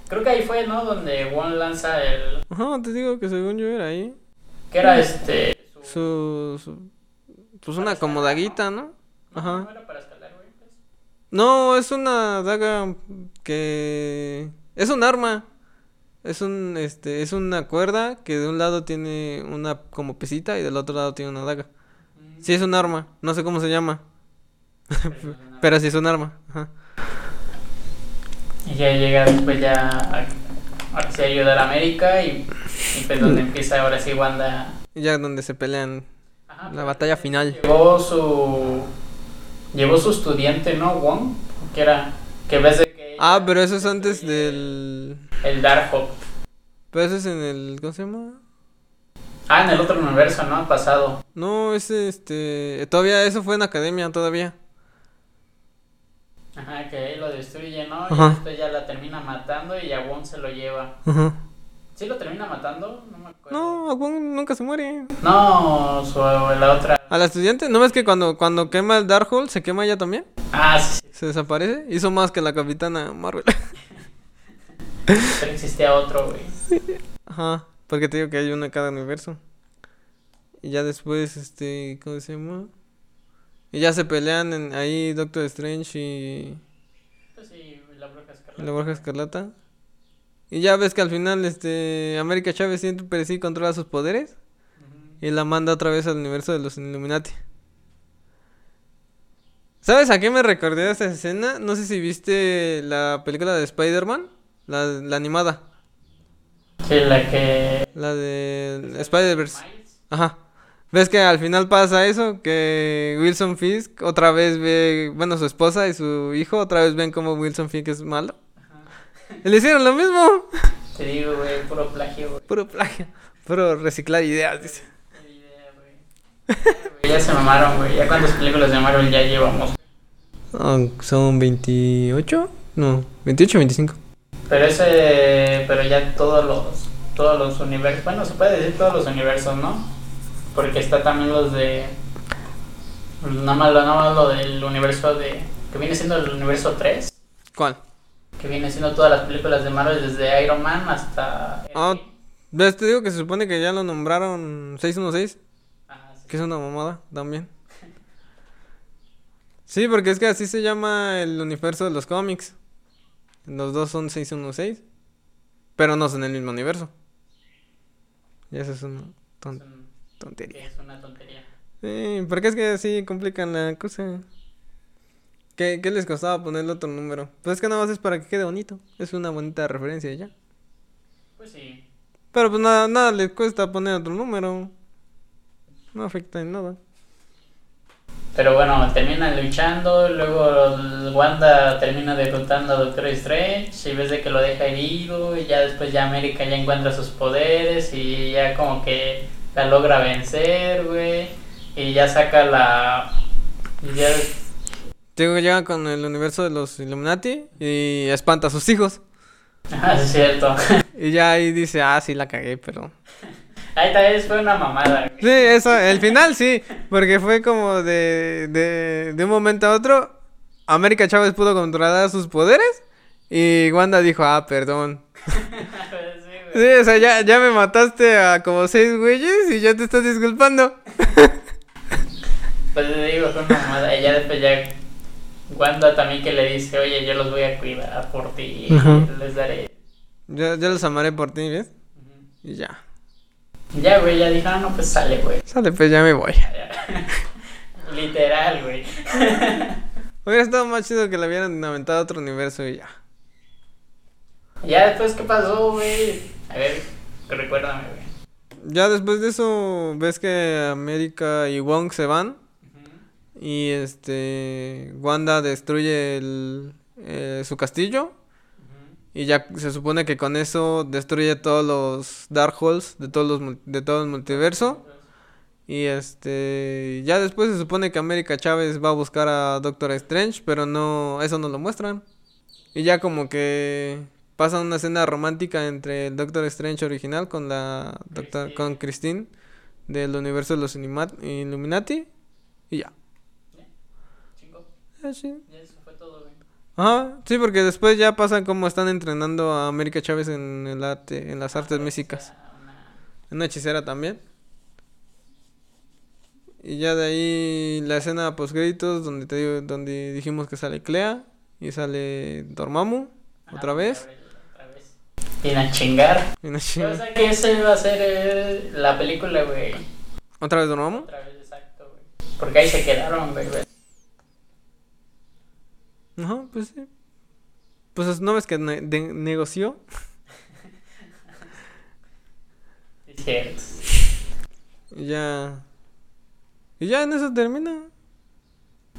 creo que ahí fue, ¿no? Donde Wong lanza el, Ajá, te digo que según yo era ahí. que era este, su- Su. su- pues una como daguita, ¿no? No, Ajá. no era para escalar, güey. No, es una daga que. Es un arma. Es un, este, es una cuerda que de un lado tiene una como pesita y del otro lado tiene una daga. Mm, Sí, es un arma. No sé cómo se llama. pero. Pero sí es un arma. Ajá. Y ya llega después ya a, sí a ayudar a América y, y pues donde empieza ahora sí Wanda. Y ya donde se pelean. Ajá, La pues, batalla final. Llevó su. Llevó su estudiante, ¿no? Wong. Que era. Que ves de que. Ah, pero eso es antes del. El Darkhold. Pero eso es en el. ¿Cómo se llama? Ah, en el otro universo, ¿no? Pasado. No, ese, este. Todavía eso fue en academia, todavía. Ajá, que ahí lo destruye, ¿no? Y Ajá. después ya la termina matando y a Wong se lo lleva. Ajá. ¿Sí lo termina matando? No me acuerdo. No, Wong nunca se muere. No, su, la otra. A la estudiante, ¿no ves que cuando, cuando quema el Darkhold se quema ella también? Ah, sí. Se desaparece. Hizo más que la capitana Marvel. Pero existía otro, güey. Ajá. Porque te digo que hay uno en cada universo. Y ya después, este, ¿cómo se llama? Y ya se pelean en, ahí Doctor Strange y, Pues sí, la bruja escarlata. la Bruja Escarlata. Y ya ves que al final, este, América Chávez siempre sí controla sus poderes. Y la manda otra vez al universo de los Illuminati. ¿Sabes a qué me recordé esta escena? No sé si viste la película de Spider-Man, la, la animada, Sí, la que. la de Spider-Verse. Ajá. ¿Ves que al final pasa eso? Que Wilson Fisk otra vez ve, bueno, su esposa y su hijo otra vez ven como Wilson Fisk es malo. Le hicieron lo mismo. Te digo, güey, puro plagio, güey. Puro plagio. Puro reciclar ideas, dice. Ni idea, güey. Ya se mamaron, güey. ¿Ya cuántas películas de Marvel ya llevamos? ¿Son 28? No, 28 o 25. Pero ese. Pero ya todos los. Todos los universos. Bueno, se puede decir todos los universos, ¿no? Porque está también los de. Nada más, lo- nada más lo del universo de. Que viene siendo el universo 3. ¿Cuál? Que viene siendo todas las películas de Marvel desde Iron Man hasta. Ah, ¿Ves? Te digo que se supone que ya lo nombraron 616, Ah, sí. que es una mamada también. Sí, porque es que así se llama el universo de los cómics. Los dos son 616, pero no son el mismo universo. Y eso es una ton- tontería. Es una tontería. Sí, porque es que así complican la cosa. ¿Qué, qué les costaba ponerle otro número? Pues es que nada más es para que quede bonito. Es una bonita referencia ya. Pues sí. Pero pues nada, nada les cuesta poner otro número. No afecta en nada. Pero bueno, terminan luchando, luego Wanda termina derrotando a Doctor Strange y ves de que lo deja herido y ya después ya América ya encuentra sus poderes y ya como que la logra vencer, güey, y ya saca la... y ya... Digo que llega con el universo de los Illuminati y espanta a sus hijos. Ah, es cierto. Y ya ahí dice, ah, sí la cagué, pero... Ahí tal vez fue una mamada, güey. Sí, eso, el final sí, porque fue como de, de, de un momento a otro, América Chávez pudo controlar sus poderes y Wanda dijo, ah, perdón. Sí, o sea, ya, ya me mataste a como seis güeyes y ya te estás disculpando. Pues te digo, fue una mamada. Y ya después ya Wanda también que le dice, oye, yo los voy a cuidar por ti, Ujú. les daré... Yo, yo los amaré por ti, ¿ves? Y ya. Ya, güey, ya dije, ah, no, pues sale, güey. Sale, pues ya me voy. Literal, güey. Hubiera estado más chido que le hubieran aventado a otro universo y ya. Ya después, ¿qué pasó, güey? A ver, recuérdame, güey. Ya después de eso, ves que América y Wong se van. Y este. Wanda destruye el, eh, su castillo. Y ya se supone que con eso destruye todos los Darkholds de todos los de todo el multiverso. Y este. Ya después se supone que América Chávez va a buscar a Doctor Strange. Pero no. Eso no lo muestran. Y ya como que pasa una escena romántica entre el Doctor Strange original con la doctor, Christine. con Christine del universo de los Illuminati y ya. Ah, sí. Ya eso fue todo, güey. Ajá, sí, porque después ya pasan como están entrenando a América Chávez en el arte, en las artes místicas. sea, una- Una hechicera también. Y ya de ahí la escena post créditos donde te digo, donde dijimos que sale Clea y sale Dormammu Ajá, otra vez. Otra vez. Viene a chingar. Y una O chinga- sea que esa iba a ser eh, la película, güey. ¿Otra vez Dormammu? Otra vez, exacto, güey. Porque ahí se quedaron, güey. Ajá, pues sí. Pues no ves que ne- de- negoció. Ya. Y ya en eso termina.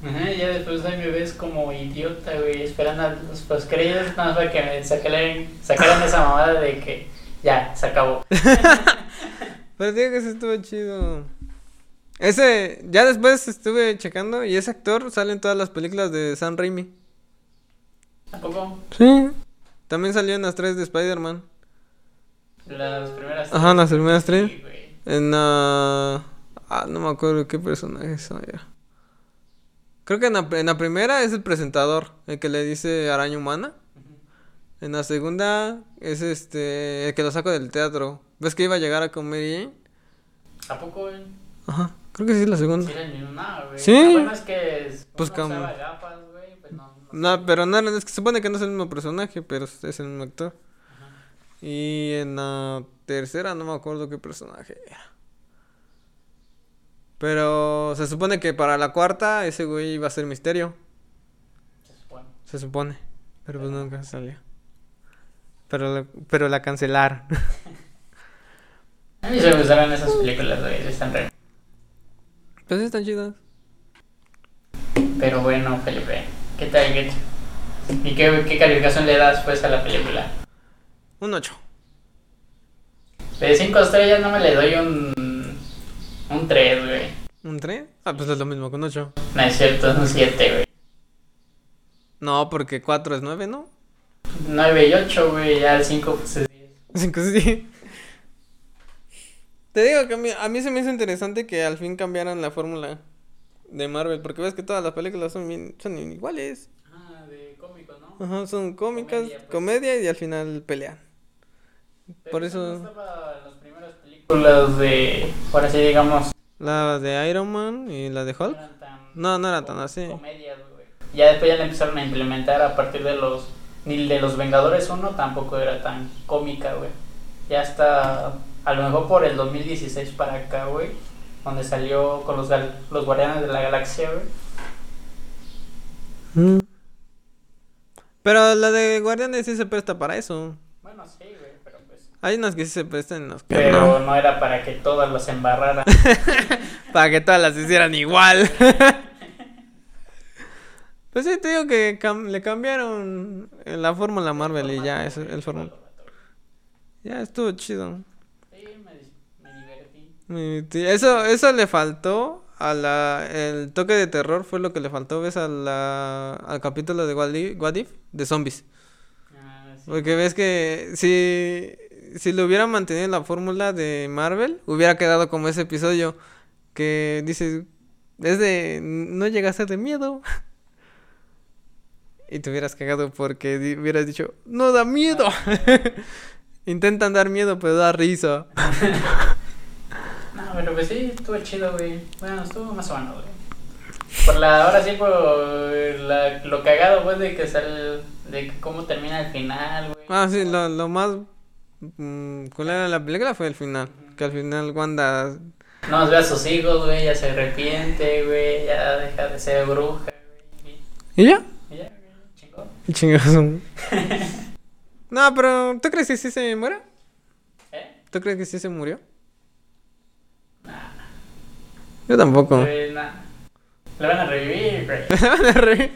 Ajá, ya después ahí me ves como idiota, güey, esperando a los postcréditos nada más para que me sacaran, sacaran esa mamada de que ya, se acabó. Pero digo que sí estuvo chido. Ese, ya después estuve checando y ese actor sale en todas las películas de Sam Raimi. ¿Tampoco? Sí. También salió en las tres de Spider-Man. Las primeras Ajá, las primeras tres. Sí, güey. En la... Ah, no me acuerdo qué personaje son ya. Creo que en la, en la primera es el presentador, el que le dice araña humana. En la segunda es este, el que lo saco del teatro. ¿Ves que iba a llegar a comer Jane? ¿A poco, güey? Ajá, creo que sí es la segunda. Sí, mismo, no, güey. Sí. Ah, bueno, es que Pues uno como- usaba gafas, güey, pues no. pero no, es que se supone que no es el mismo personaje, pero es el mismo actor. Ajá. Y en la tercera no me acuerdo qué personaje era. Pero se supone que para la cuarta ese güey iba a ser misterio. Se supone. Se supone. Pero pues nunca salió. Pero, la- pero la cancelaron. A mí se me gustaron esas películas, güey, Stan Raimi. pues sí, están chidas. Pero bueno, Felipe, ¿qué tal? ¿Qué- ¿Y qué, qué calificación le das, pues, a la película? Un 8. De 5 estrellas no me le doy un. Un 3, güey. ¿Un 3? Ah, pues es lo mismo con 8. No es cierto, es un 7, güey. No, porque 4 es 9, ¿no? 9 y 8, güey, ya el 5 pues es 10. 5 sí. Te digo que a mí, a mí se me hizo interesante que al fin cambiaran la fórmula de Marvel, porque ves que todas las películas son, bien- son iguales. Ah, de cómicos, ¿no? Ajá, son cómicas, Comedia, pues. comedia y al final pelean. Pero por eso- No estaba en las primeras películas de. Ahora sí, digamos. La de Iron Man y la de No Hulk. eran tan. No, no eran tan así. Comedias, güey. Ya después ya la empezaron a implementar a partir de los. Ni de los Vengadores 1 tampoco era tan cómica, güey. Ya hasta. A lo mejor por el 2016 para acá, güey. Donde salió con los, los Guardianes de la Galaxia, güey. Mm. Pero la de Guardianes sí se presta para eso. Bueno, sí, güey, pero pues. Hay unas que sí se prestan y unas que Pero no. no era para que todas las embarraran. Para que todas las hicieran igual. pues sí, te digo que cam- le cambiaron la fórmula Marvel y ya, eso, el formato. Ya estuvo chido. Sí, me, dis- me divertí. Mi tía- Eso, eso le faltó a la, el toque de terror fue lo que le faltó, ves, a la, al capítulo de What If, What If, de zombies. Ah, sí. Porque ves que si, si lo hubieran mantenido en la fórmula de Marvel, hubiera quedado como ese episodio que dices, es de, no llega a ser de miedo. Y te hubieras cagado porque hubieras dicho, no da miedo. Intentan dar miedo, pero da risa. No, pero pues sí, estuvo chido, güey. Bueno, estuvo más o menos, güey. Por la, ahora sí, por la, lo cagado, pues, de que sale, de que cómo termina el final, güey. Ah, sí, lo, lo más mm, culero de la película fue el final. Que al final Wanda... No ve a sus hijos, güey, ya se arrepiente, güey, ya deja de ser bruja, güey. ¿Y ya? Y ya, chingón. Chingazo. no, pero ¿tú crees que sí se muere? ¿Eh? ¿Tú crees que sí se murió? Yo tampoco. Nah. Le van a revivir, güey.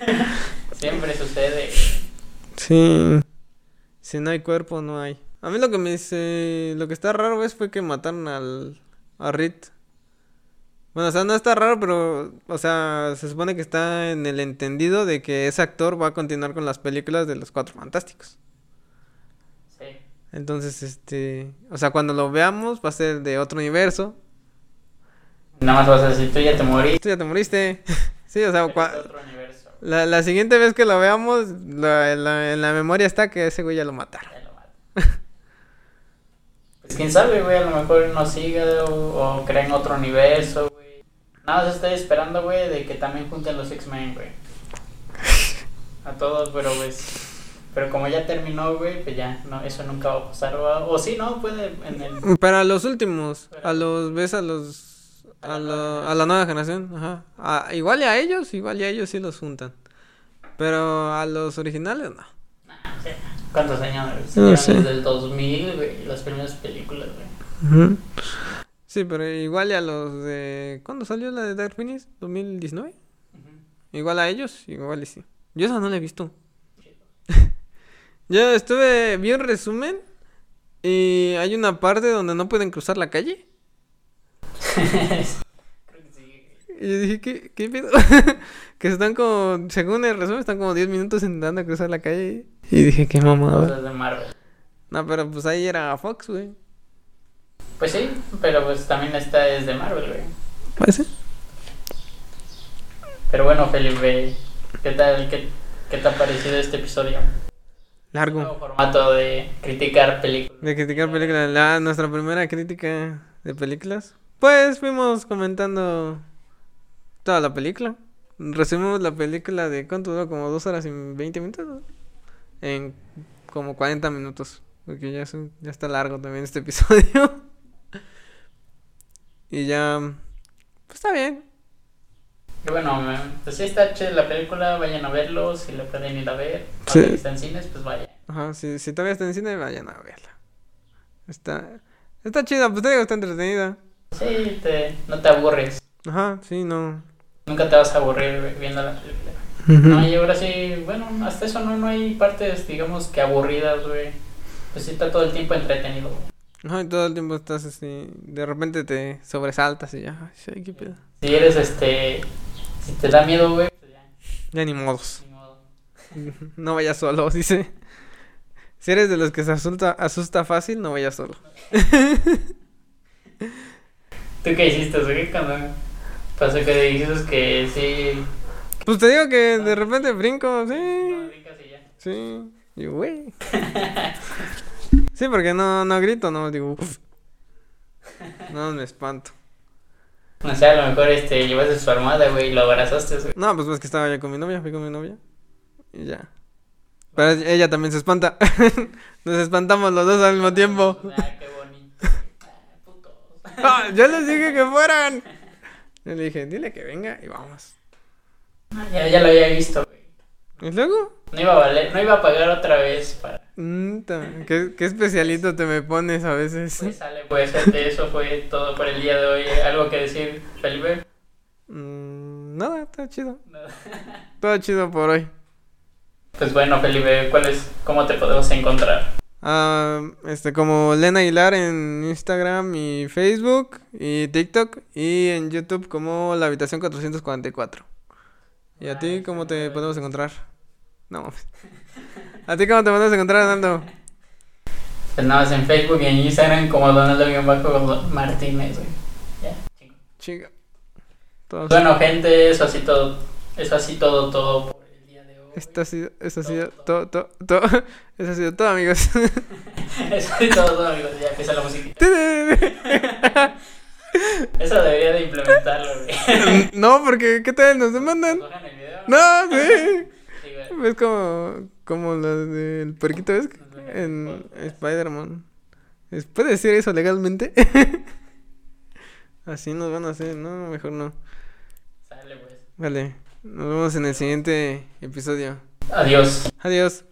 Siempre sucede. sí. Si no hay cuerpo, no hay. A mí lo que me dice... Lo que está raro, ¿ves? Fue que mataron al... A Reed. Bueno, o sea, no está raro, pero, o sea, se supone que está en el entendido de que ese actor va a continuar con las películas de los Cuatro Fantásticos. Sí. Entonces, este, o sea, cuando lo veamos va a ser de otro universo. Nada más vas a decir, tú ya te moriste. Tú ya te moriste. sí, o sea, de otro la, la siguiente vez que lo veamos, la- la- en la memoria está que ese güey ya lo mataron. Ya lo mato. Pues quién sabe, güey, a lo mejor no siga o, o creen otro universo, güey. Nada más estoy esperando, güey, de que también junten los X-Men, güey. A todos, pero pues... Pero como ya terminó, güey, pues ya, no, eso nunca va a pasar. O, o sí, ¿no? Puede en el... Para los últimos, a los, ves a los, a, la, a la nueva generación, ajá. A- igual y a ellos, igual y a ellos sí los juntan. Pero a los originales no. Nah, o sea, ¿Cuántos años? No sé. Desde el 2000, güey, las primeras películas, güey. Sí, pero igual y a los de... ¿Cuándo salió la de Dark Phoenix? ¿2019? Ujú. Igual a ellos, igual y sí. Yo esa no la he visto. Yo estuve, vi un resumen y hay una parte donde no pueden cruzar la calle. Creo que sí, güey. Y yo dije, ¿qué, qué pedo? que están como, según el resumen, están como 10 minutos intentando cruzar la calle. Y dije, qué mamada. Cosas de Marvel. No, pero pues ahí era Fox, güey. Pues sí, pero pues también esta es de Marvel, güey. ¿Parece? Pero bueno, Felipe, ¿qué tal? ¿Qué, qué te ha parecido este episodio? Largo. Nuevo formato de criticar películas. De criticar películas. La, nuestra primera crítica de películas. Pues fuimos comentando toda la película. Resumimos la película de cuánto duró, como dos horas y 20 minutos. ¿no? En como 40 minutos. Porque ya, es un- ya está largo también este episodio. y ya. Pues está bien. Y bueno, pues sí está chida la película, vayan a verlo, si lo pueden ir a ver. Sí. Que está en cines, pues vayan. Ajá, si, si todavía está en cine, vayan a verla. Está. Está chida, pues te digo, está entretenida. Sí, te, no te aburres. Ajá, sí, no. Nunca te vas a aburrir viendo la película. No, y ahora sí, bueno, hasta eso no, no hay partes, digamos, que aburridas, güey. Pues sí está todo el tiempo entretenido, güey. Ajá, y todo el tiempo estás así, de repente te sobresaltas y ya, ay, qué pedo. Si eres, este, si te da miedo, güey, pues ya, Ya ni modos. ni modo. No vayas solo, dice. Si eres de los que se asusta, asusta fácil, no vayas solo. ¿Tú qué hiciste, güey, cuando pasó que dijiste que sí? Pues te digo que de repente brinco, No, sí, brincas y ya. sí. Y güey. Sí, porque no, no grito, no, digo, uf. No, me espanto. O sea, a lo mejor, este, llevaste su armada, güey, y lo abrazaste, güey. No, pues es que estaba yo con mi novia, fui con mi novia. Y ya. Pero ella también se espanta. Nos espantamos los dos al mismo tiempo. Qué. Ah, yo les dije que fueran. Yo le dije, dile que venga y vamos. Ya, ya lo había visto, güey. ¿Y luego? No iba a valer, no iba a pagar otra vez para... Mm, ¿Qué, qué especialito te me pones a veces. Pues sale, pues, eso fue todo por el día de hoy. ¿Algo que decir, Felipe? Mm, nada, está chido. Nada. Todo chido por hoy. Pues bueno, Felipe, ¿cuál es, ¿cómo te podemos encontrar? Ah, este, como Lena Aguilar en Instagram y Facebook y TikTok y en YouTube como La Habitación 444. ¿Y a ti cómo te podemos encontrar? No. ¿A ti cómo te podemos encontrar, Nando? Pues nada más en Facebook y en Instagram como Donaldo-Martínez, güey. Ya, chingo. Chica. Todos- Bueno, gente, eso así todo, eso así todo, todo Esto ha sido, esto ha sido todo, todo, todo. Eso ha sido todo, amigos. Eso así todo, todo, amigos. Ya empieza la música. Eso debería de implementarlo, güey. no, porque ¿qué tal? ¿Nos demandan? Cojan el video. No, sí. Sí, como, como la del puerquito, ¿ves? En Spider-Man. ¿Puede decir eso legalmente? Así nos van a hacer, no, mejor no. Sale, pues. Vale, nos vemos en el siguiente episodio. Adiós. Adiós.